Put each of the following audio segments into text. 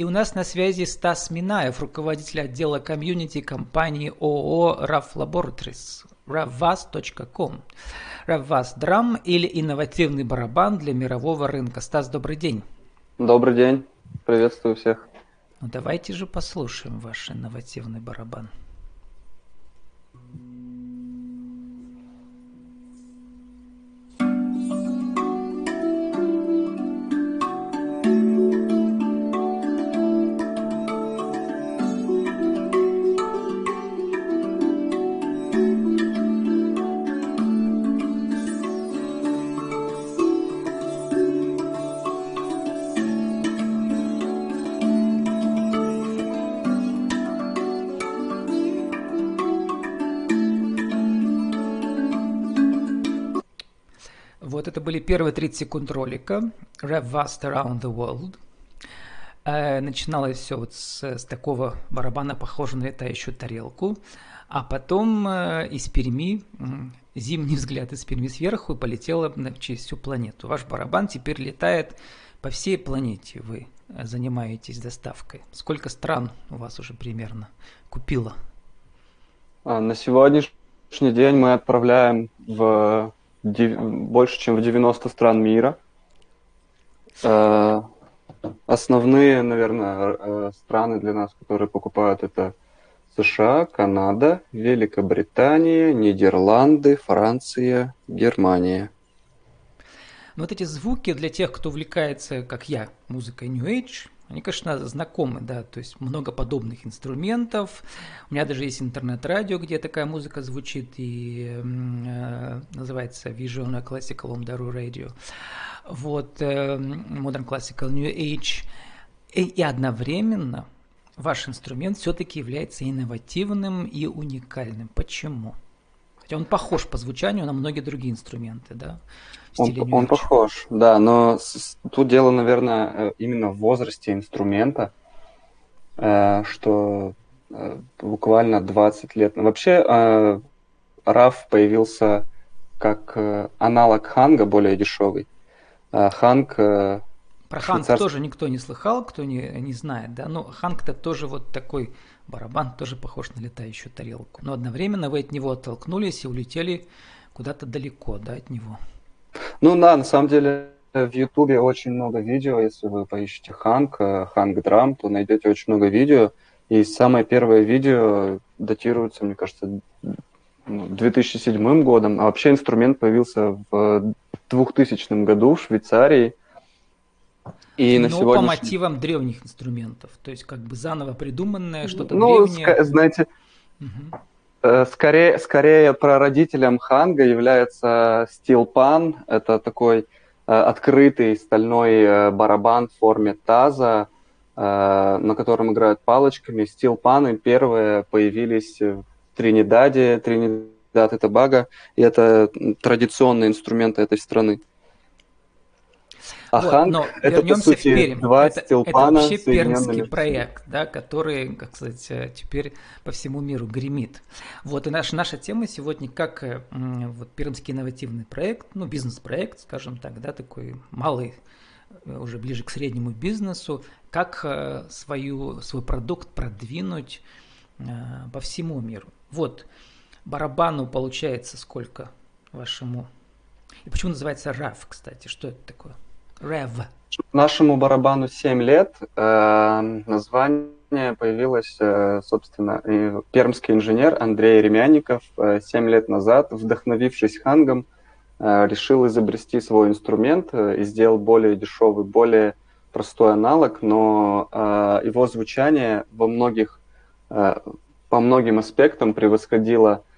И у нас на связи Стас Минаев, руководитель отдела комьюнити компании ООО RAF Laboratories, ravvas.com. RAVVAS Драм или инновативный барабан для мирового рынка. Стас, добрый день. Добрый день. Приветствую всех. Ну давайте же послушаем ваш инновативный барабан. Были первые 30 секунд ролика Rev Vast Around the World. Э, начиналось все вот с, с такого барабана, похожего на летающую тарелку. А потом э, из Перми, э, зимний взгляд из Перми сверху, полетела через всю планету. Ваш барабан теперь летает по всей планете. Вы занимаетесь доставкой. Сколько стран у вас уже примерно купило? А, на сегодняшний день мы отправляем в больше, чем в 90 стран мира. Э, основные, наверное, э, страны для нас, которые покупают, это США, Канада, Великобритания, Нидерланды, Франция, Германия. Вот эти звуки для тех, кто увлекается, как я, музыкой New Age, они, конечно, знакомы, да, то есть много подобных инструментов. У меня даже есть интернет-радио, где такая музыка звучит, и э, называется Visual Classical Umdaru Radio. Вот, э, Modern Classical New Age. И, и одновременно ваш инструмент все-таки является инновативным и уникальным. Почему? Хотя он похож по звучанию на многие другие инструменты, да? Он, он похож, да, но с, тут дело, наверное, э, именно в возрасте инструмента, э, что э, буквально 20 лет. Вообще, э, появился как э, аналог ханга, более дешевый. Э, ханг... Про ханг швейцарский... тоже никто не слыхал, кто не, не знает, да, но ханг это тоже вот такой барабан, тоже похож на летающую тарелку. Но одновременно вы от него оттолкнулись и улетели куда-то далеко, да, от него. Ну да, на самом деле в Ютубе очень много видео, если вы поищете Ханк, Ханк Драм, то найдете очень много видео. И самое первое видео датируется, мне кажется, 2007 ну, годом, а вообще инструмент появился в 2000 году в Швейцарии. И Но на сегодняшний... по мотивам древних инструментов, то есть как бы заново придуманное, что-то ну, древнее. знаете, угу. Э, скорее, скорее прародителем ханга является стилпан. Это такой э, открытый стальной э, барабан в форме таза, на котором играют палочками. Стилпаны первые появились в Тринидаде, Тринидад и Тобаго, и это традиционные инструменты этой страны. А вот, но это, вернемся по сути, в Пермь. Два это, это вообще пермский проект, да, который, как сказать, э, теперь по всему миру гремит. Вот и наша, наша тема сегодня как э, вот, пермский инновативный проект, ну, бизнес-проект, скажем так, да, такой малый, э, уже ближе к среднему бизнесу, как свою, свой продукт продвинуть по всему миру. Вот, барабану получается сколько вашему? И почему называется RAF, кстати? Что это такое? Rev. Нашему барабану 7 лет. Э, название появилось, э, собственно, пермский инженер Андрей Ремянников э, 7 лет назад, вдохновившись хангом, э, решил изобрести свой инструмент э, и сделал более дешевый, более простой аналог, но э, его звучание во многих, э, по многим аспектам превосходило Э,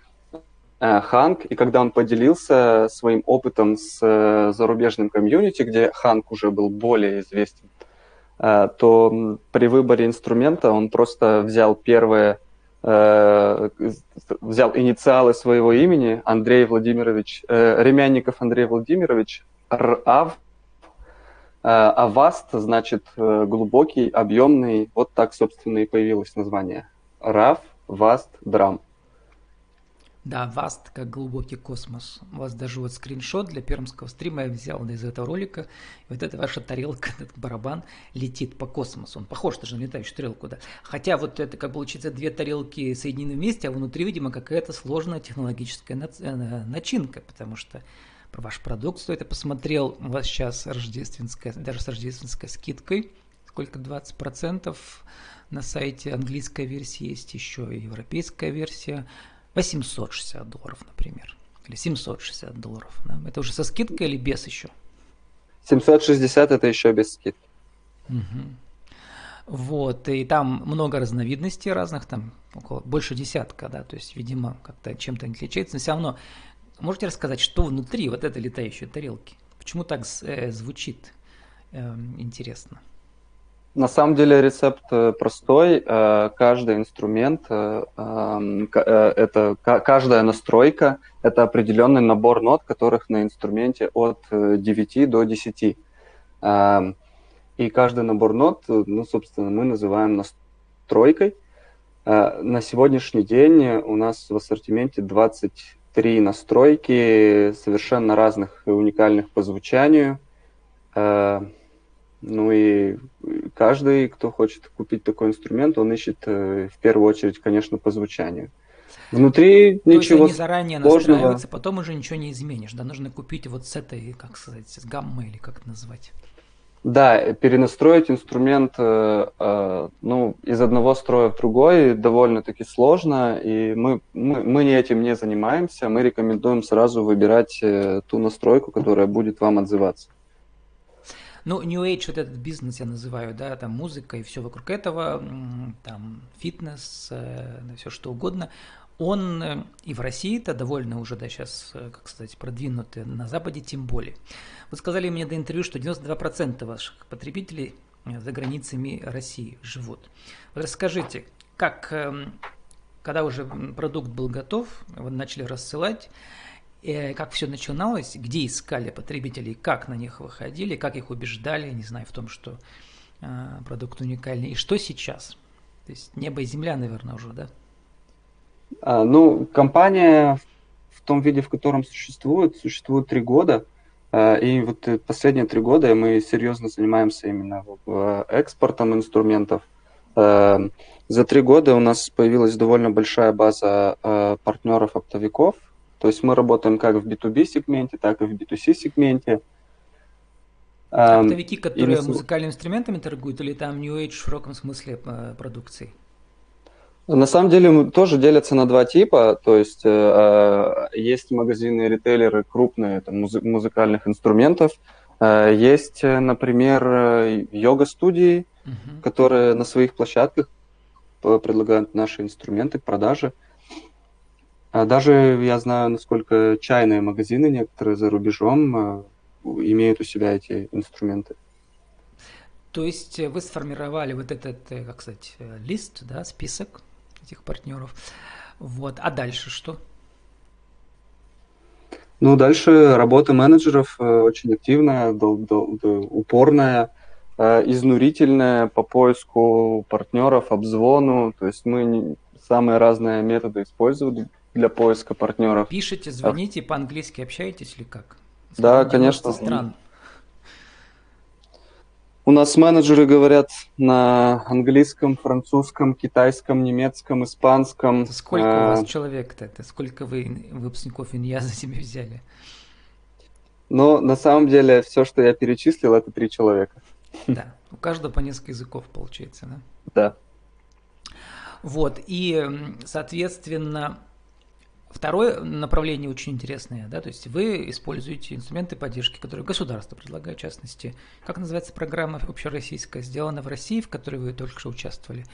Ханк, и когда он поделился своим опытом с э, зарубежным комьюнити, где Ханк уже был более известен, э, то при выборе инструмента он просто взял первое, взял инициалы своего имени, Андрей Владимирович, Ремянников Андрей Владимирович, РАВ, а ВАСТ, значит, глубокий, объемный, вот так, собственно, и появилось название. РАВ, ВАСТ, драм. Да, Vast как глубокий космос. У вас даже вот скриншот для пермского стрима я взял из этого ролика. И вот эта ваша тарелка, этот барабан летит по космосу. Он похож даже на летающую тарелку, да. Хотя вот это, как получится, две тарелки соединены вместе, а внутри, видимо, какая-то сложная технологическая э, начинка, потому что про ваш продукт стоит. Я посмотрел, у вас сейчас рождественская, даже с рождественской скидкой, сколько, 20% на сайте английская версия есть, еще и европейская версия. 860 долларов, например, или 760 долларов. Да? Это уже со скидкой или без еще? 760 это еще без скидки. Угу. Вот, и там много разновидностей разных, там около, больше десятка, да, то есть, видимо, как-то чем-то отличается, но все равно можете рассказать, что внутри вот этой летающей тарелки? Почему так э, звучит э, интересно? На самом деле рецепт э, простой. Э, каждый инструмент, э, эм, это каждая настройка, это определенный набор нот, которых на инструменте от 9 до 10. Эм, и каждый набор нот, ну, собственно, мы называем настройкой. На сегодняшний день у нас в ассортименте 23 настройки совершенно разных и уникальных по звучанию. Ну и каждый, кто хочет купить такой инструмент, он ищет э, в первую очередь, конечно, по звучанию. Внутри То ничего есть они заранее сложного. потом уже ничего не изменишь. Да, нужно купить вот с этой, как сказать, с гаммой или как это назвать. Да, перенастроить инструмент э, э, ну, из одного строя в другой довольно-таки сложно, и мы, мы, мы этим не занимаемся. Мы рекомендуем сразу выбирать ту настройку, которая будет вам отзываться. Ну, New Age, вот этот бизнес я называю, да, там музыка и все вокруг этого, там фитнес, э, все что угодно, он э, и в России-то довольно уже, да, сейчас, э, как сказать, продвинутый, на Западе тем более. Вы сказали мне до интервью, что 92% ваших потребителей за границами России живут. Вот расскажите, как, эм, когда уже продукт был готов, вы начали рассылать, как все начиналось, где искали потребителей, как на них выходили, как их убеждали, не знаю, в том, что э, продукт уникальный, и что сейчас? То есть небо и земля, наверное, уже, да? А, ну, компания в том виде, в котором существует, существует три года. А, и вот последние три года мы серьезно занимаемся именно экспортом инструментов. За три года у нас появилась довольно большая база партнеров-оптовиков, то есть мы работаем как в B2B сегменте, так и в B2C сегменте. Оптовики, которые и... музыкальными инструментами торгуют, или там New Age в широком смысле э, продукции? На самом деле тоже делятся на два типа, то есть э, э есть магазины ритейлеры крупные там, музы- музыкальных инструментов, э, есть, например, йога-студии, угу. которые на своих площадках предлагают наши инструменты к продаже. А даже я знаю, насколько чайные магазины некоторые за рубежом э, имеют у себя эти инструменты. То есть э, вы сформировали вот этот, э, как сказать, лист, да, список этих партнеров. Вот. А дальше что? Ну, дальше работа менеджеров очень активная, дол- дол- упорная, изнурительная по поиску партнеров, обзвону. То есть мы самые разные методы использовали для поиска партнеров. Пишите, звоните, а... по-английски общаетесь или как? Да, конечно. Стран. У нас менеджеры говорят на английском, французском, китайском, немецком, испанском. Сколько у вас а, человек-то? Это сколько вы выпускников Инья за себя взяли? Ну, на самом деле, все, что я перечислил, это три человека. Да, у каждого по несколько языков получается, да? Да. Вот, и, соответственно, Второе направление очень интересное, да, то есть вы используете инструменты поддержки, которые государство предлагает, в частности. Как называется программа общероссийская, сделана в России, в которой вы только что участвовали?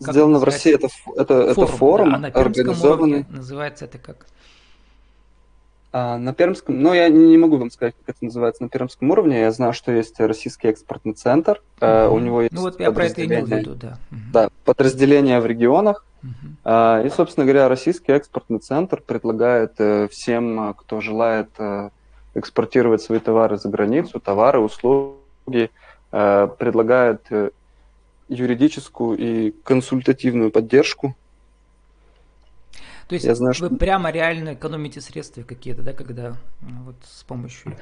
Как сделана в России, это, это, форум, это форум, да, а на организованный. Уровне называется это как? А, на Пермском, ну, я не могу вам сказать, как это называется на Пермском уровне. Я знаю, что есть Российский экспортный центр. Uh-huh. У него есть Ну, вот я про это имел в виду, да. Uh-huh. Да, подразделения в регионах. Uh-huh. И, собственно говоря, Российский экспортный центр предлагает э, всем, кто желает э, экспортировать свои товары за границу, товары, услуги, э, предлагает юридическую и консультативную поддержку То есть я знаю, вы что... прямо реально экономите средства какие-то, да, когда вот с помощью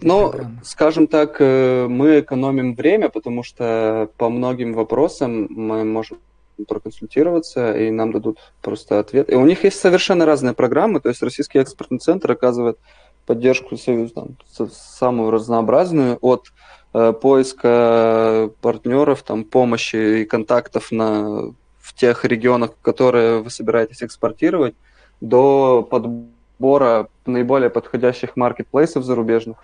ну, скажем так, э, мы экономим время, потому что по многим вопросам мы можем проконсультироваться, и нам дадут просто ответ. И у них есть совершенно разные программы, то есть Российский экспортный центр оказывает поддержку там, самую разнообразную от э, поиска партнеров, там, помощи и контактов на, в тех регионах, которые вы собираетесь экспортировать, до подбора наиболее подходящих маркетплейсов зарубежных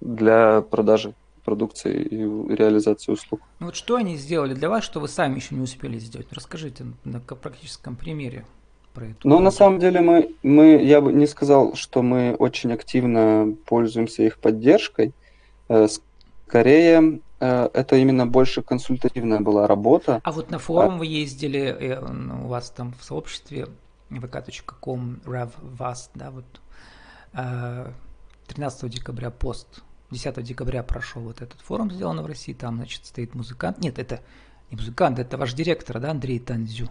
для продажи продукции и реализации услуг. Ну вот что они сделали для вас, что вы сами еще не успели сделать? Расскажите на практическом примере про эту. Ну, на самом деле, мы, мы, я бы не сказал, что мы очень активно пользуемся их поддержкой. Э, скорее, э, это именно больше консультативная была работа. А вот на форум а... вы ездили, э, у вас там в сообществе vk.com revvast, да, вот 13 декабря пост 10 декабря прошел вот этот форум, сделанный в России, там, значит, стоит музыкант. Нет, это не музыкант, это ваш директор, да, Андрей Танзю.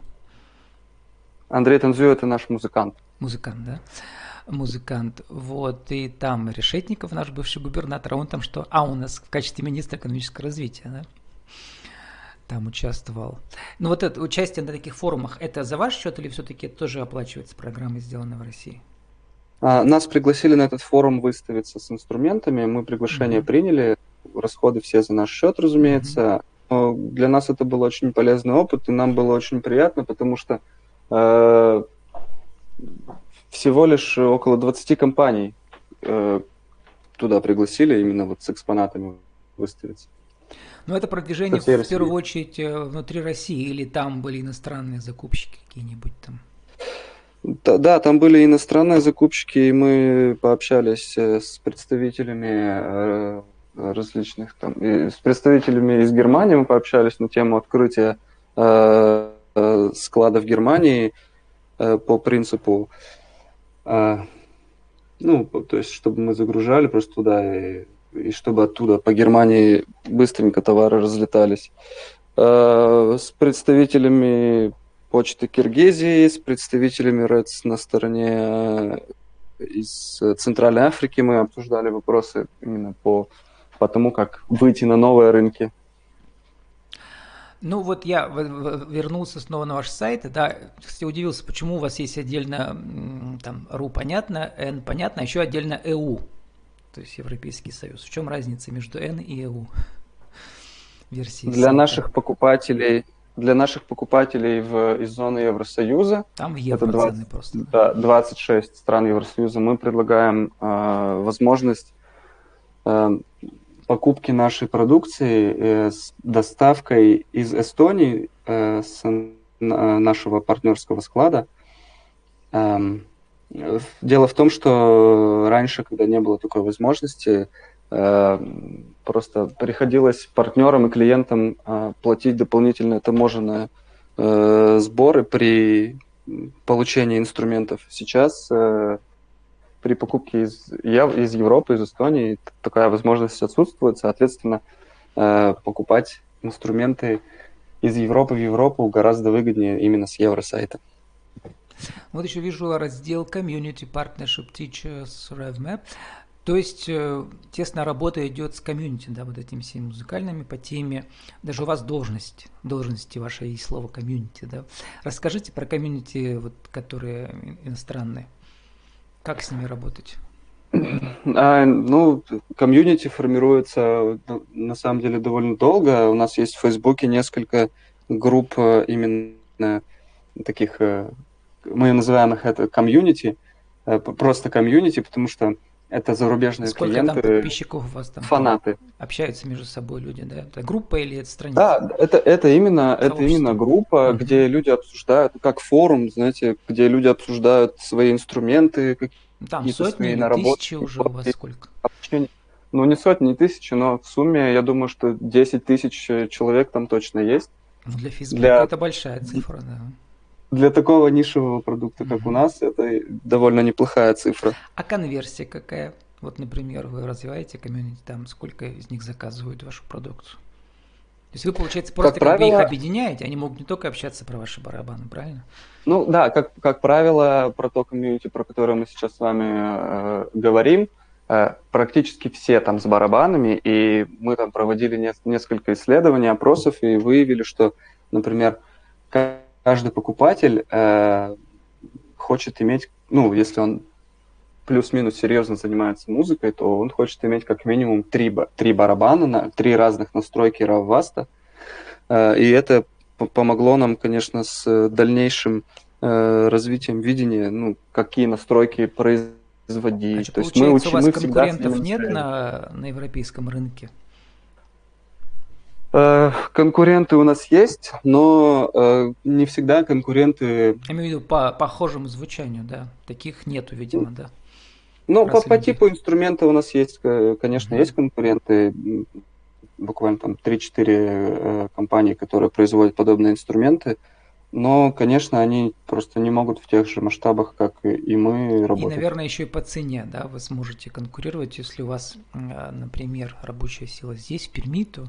Андрей Танзю – это наш музыкант. Музыкант, да? Музыкант. Вот, и там Решетников, наш бывший губернатор, а он там что? А, у нас в качестве министра экономического развития, да? Там участвовал. Ну вот это участие на таких форумах, это за ваш счет или все-таки тоже оплачивается программой, сделанной в России? А, нас пригласили на этот форум выставиться с инструментами, мы приглашение mm-hmm. приняли, расходы все за наш счет, разумеется. Mm-hmm. Для нас это был очень полезный опыт, и нам было очень приятно, потому что э, всего лишь около 20 компаний э, туда пригласили именно вот с экспонатами выставиться. Но это продвижение в первую очередь э, внутри России или там были иностранные закупщики какие-нибудь там? Да, там были иностранные закупщики, и мы пообщались э, с представителями э, различных там, с представителями из Германии мы пообщались на тему открытия э, склада в Германии по принципу, ну, то есть, чтобы мы загружали просто туда и, и чтобы оттуда по Германии быстренько товары разлетались. С представителями почты Киргизии с представителями РЭЦ на стороне э, из Центральной Африки. Мы обсуждали вопросы именно по, по тому, как выйти на новые рынки. Ну вот я вернулся снова на ваш сайт, да, кстати, удивился, почему у вас есть отдельно там РУ понятно, Н понятно, а еще отдельно ЭУ, то есть Европейский Союз. В чем разница между Н и ЭУ? Версии Для сайта? наших покупателей для наших покупателей в, из зоны Евросоюза. Там в евро это 20, просто. Да, 26 стран Евросоюза. Мы предлагаем э, возможность э, покупки нашей продукции э, с доставкой из Эстонии э, с э, нашего партнерского склада. Э, дело в том, что раньше, когда не было такой возможности, Э, просто приходилось партнерам и клиентам э, платить дополнительные таможенные э, сборы при получении инструментов. Сейчас при покупке из, из Европы, из Эстонии такая возможность отсутствует, соответственно, покупать инструменты из Европы в Европу гораздо выгоднее именно с евросайта. Вот еще вижу раздел Community Partnership Teachers RevMap. То есть э, тесная работа идет с комьюнити, да, вот этими всеми музыкальными по теме. Даже у вас должность, должности ваши есть слово комьюнити, да. Расскажите про комьюнити, вот, которые иностранные. Как с ними работать? А, ну, комьюнити формируется на самом деле довольно долго. У нас есть в Фейсбуке несколько групп э, именно таких, э, мы называем их это комьюнити, просто комьюнити, потому что это зарубежные Сколько клиенты. там подписчиков у вас там? Фанаты. Общаются между собой люди, да? Это группа или это страница? Да, это, это, именно, это именно группа, mm-hmm. где люди обсуждают, как форум, знаете, где люди обсуждают свои инструменты, там сотни или тысячи уже у вас сколько? Ну, не сотни, не тысячи, но в сумме, я думаю, что 10 тысяч человек там точно есть. Ну, для Фейсбука для... это большая цифра, да для такого нишевого продукта, как mm-hmm. у нас, это довольно неплохая цифра. А конверсия какая? Вот, например, вы развиваете комьюнити, там сколько из них заказывают вашу продукцию? То есть вы, получается, просто как, как правило... их объединяете, они могут не только общаться про ваши барабаны, правильно? Ну да, как, как правило, про то комьюнити, про которое мы сейчас с вами э, говорим, э, практически все там с барабанами, и мы там проводили не, несколько исследований, опросов, и выявили, что, например, каждый покупатель э, хочет иметь, ну, если он плюс-минус серьезно занимается музыкой, то он хочет иметь как минимум три, три барабана, на, три разных настройки Равваста. Э, и это помогло нам, конечно, с дальнейшим э, развитием видения, ну, какие настройки производить. Значит, то есть мы, учим, у вас мы конкурентов нет на, на европейском рынке? Э, конкуренты у нас есть, но э, не всегда конкуренты... Я имею в виду по похожему звучанию, да. Таких нету, видимо, да. Ну, по, по типу инструмента у нас есть, конечно, есть конкуренты. Буквально там 3-4 э, компании, которые производят подобные инструменты. Но, конечно, они просто не могут в тех же масштабах, как и мы работать. И, наверное, еще и по цене, да, вы сможете конкурировать, если у вас, например, рабочая сила здесь, в Перми, то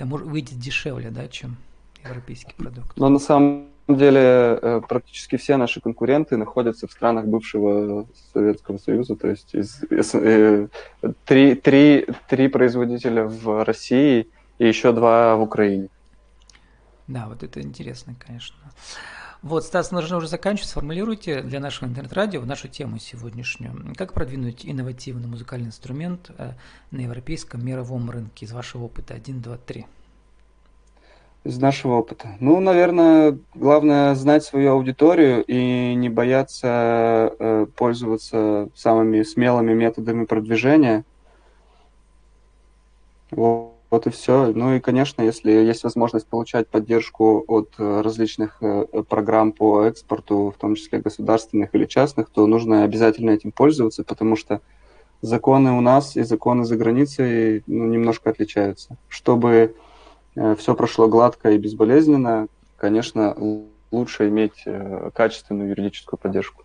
это может выйдет дешевле, да, чем европейский продукт. Но на самом деле э, практически все наши конкуренты находятся в странах бывшего Советского Союза, то есть из, из, э, три, три, три производителя в России и еще два в Украине. Да, вот это интересно, конечно. Вот, Стас, нужно уже заканчивать. Сформулируйте для нашего интернет-радио нашу тему сегодняшнюю. Как продвинуть инновативный музыкальный инструмент э, на европейском мировом рынке из вашего опыта? Один, два, три. Из нашего опыта. Ну, наверное, главное знать свою аудиторию и не бояться э, пользоваться самыми смелыми методами продвижения. Вот. Вот и все. Ну и, конечно, если есть возможность получать поддержку от э, различных э, программ по экспорту, в том числе государственных или частных, то нужно обязательно этим пользоваться, потому что законы у нас и законы за границей ну, немножко отличаются. Чтобы э, все прошло гладко и безболезненно, конечно, лучше иметь качественную юридическую поддержку.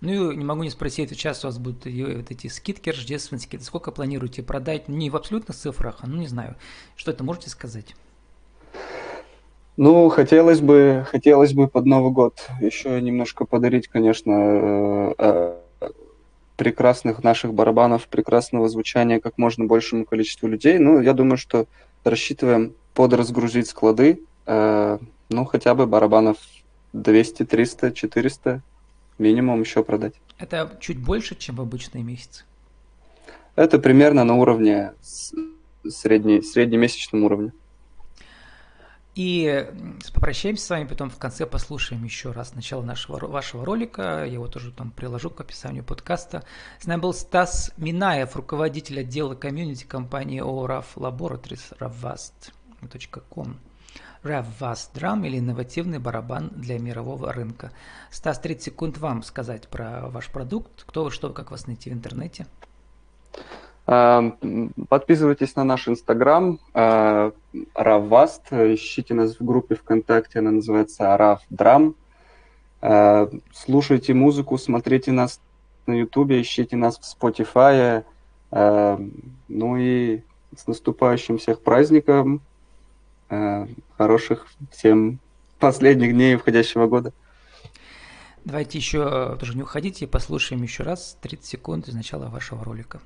Ну и не могу не спросить, сейчас у вас будут вот эти скидки рождественские, сколько планируете продать? Не в абсолютных цифрах, а ну не знаю. Что это можете сказать? Ну, хотелось бы, хотелось бы под Новый год еще немножко подарить, конечно, э, э, прекрасных наших барабанов, прекрасного звучания как можно большему количеству людей. Ну, я думаю, что рассчитываем подразгрузить склады, э, ну, хотя бы барабанов 200, 300, 400 минимум еще продать. Это чуть больше, чем в обычные месяцы? Это примерно на уровне средней, среднемесячном уровне. И попрощаемся с вами, потом в конце послушаем еще раз начало нашего, вашего ролика. Я его тоже там приложу к описанию подкаста. С нами был Стас Минаев, руководитель отдела комьюнити компании ORAF Laboratories ravast.com. RevVas Drum или инновативный барабан для мирового рынка. Стас, 30 секунд вам сказать про ваш продукт. Кто вы, что вы, как вас найти в интернете? А, подписывайтесь на наш инстаграм. А, Ищите нас в группе ВКонтакте, она называется RAV Drum. А, слушайте музыку, смотрите нас на Ютубе, ищите нас в Spotify. Ну и с наступающим всех праздником. Э, хороших всем последних дней входящего года. Давайте еще тоже не уходите, послушаем еще раз 30 секунд из начала вашего ролика.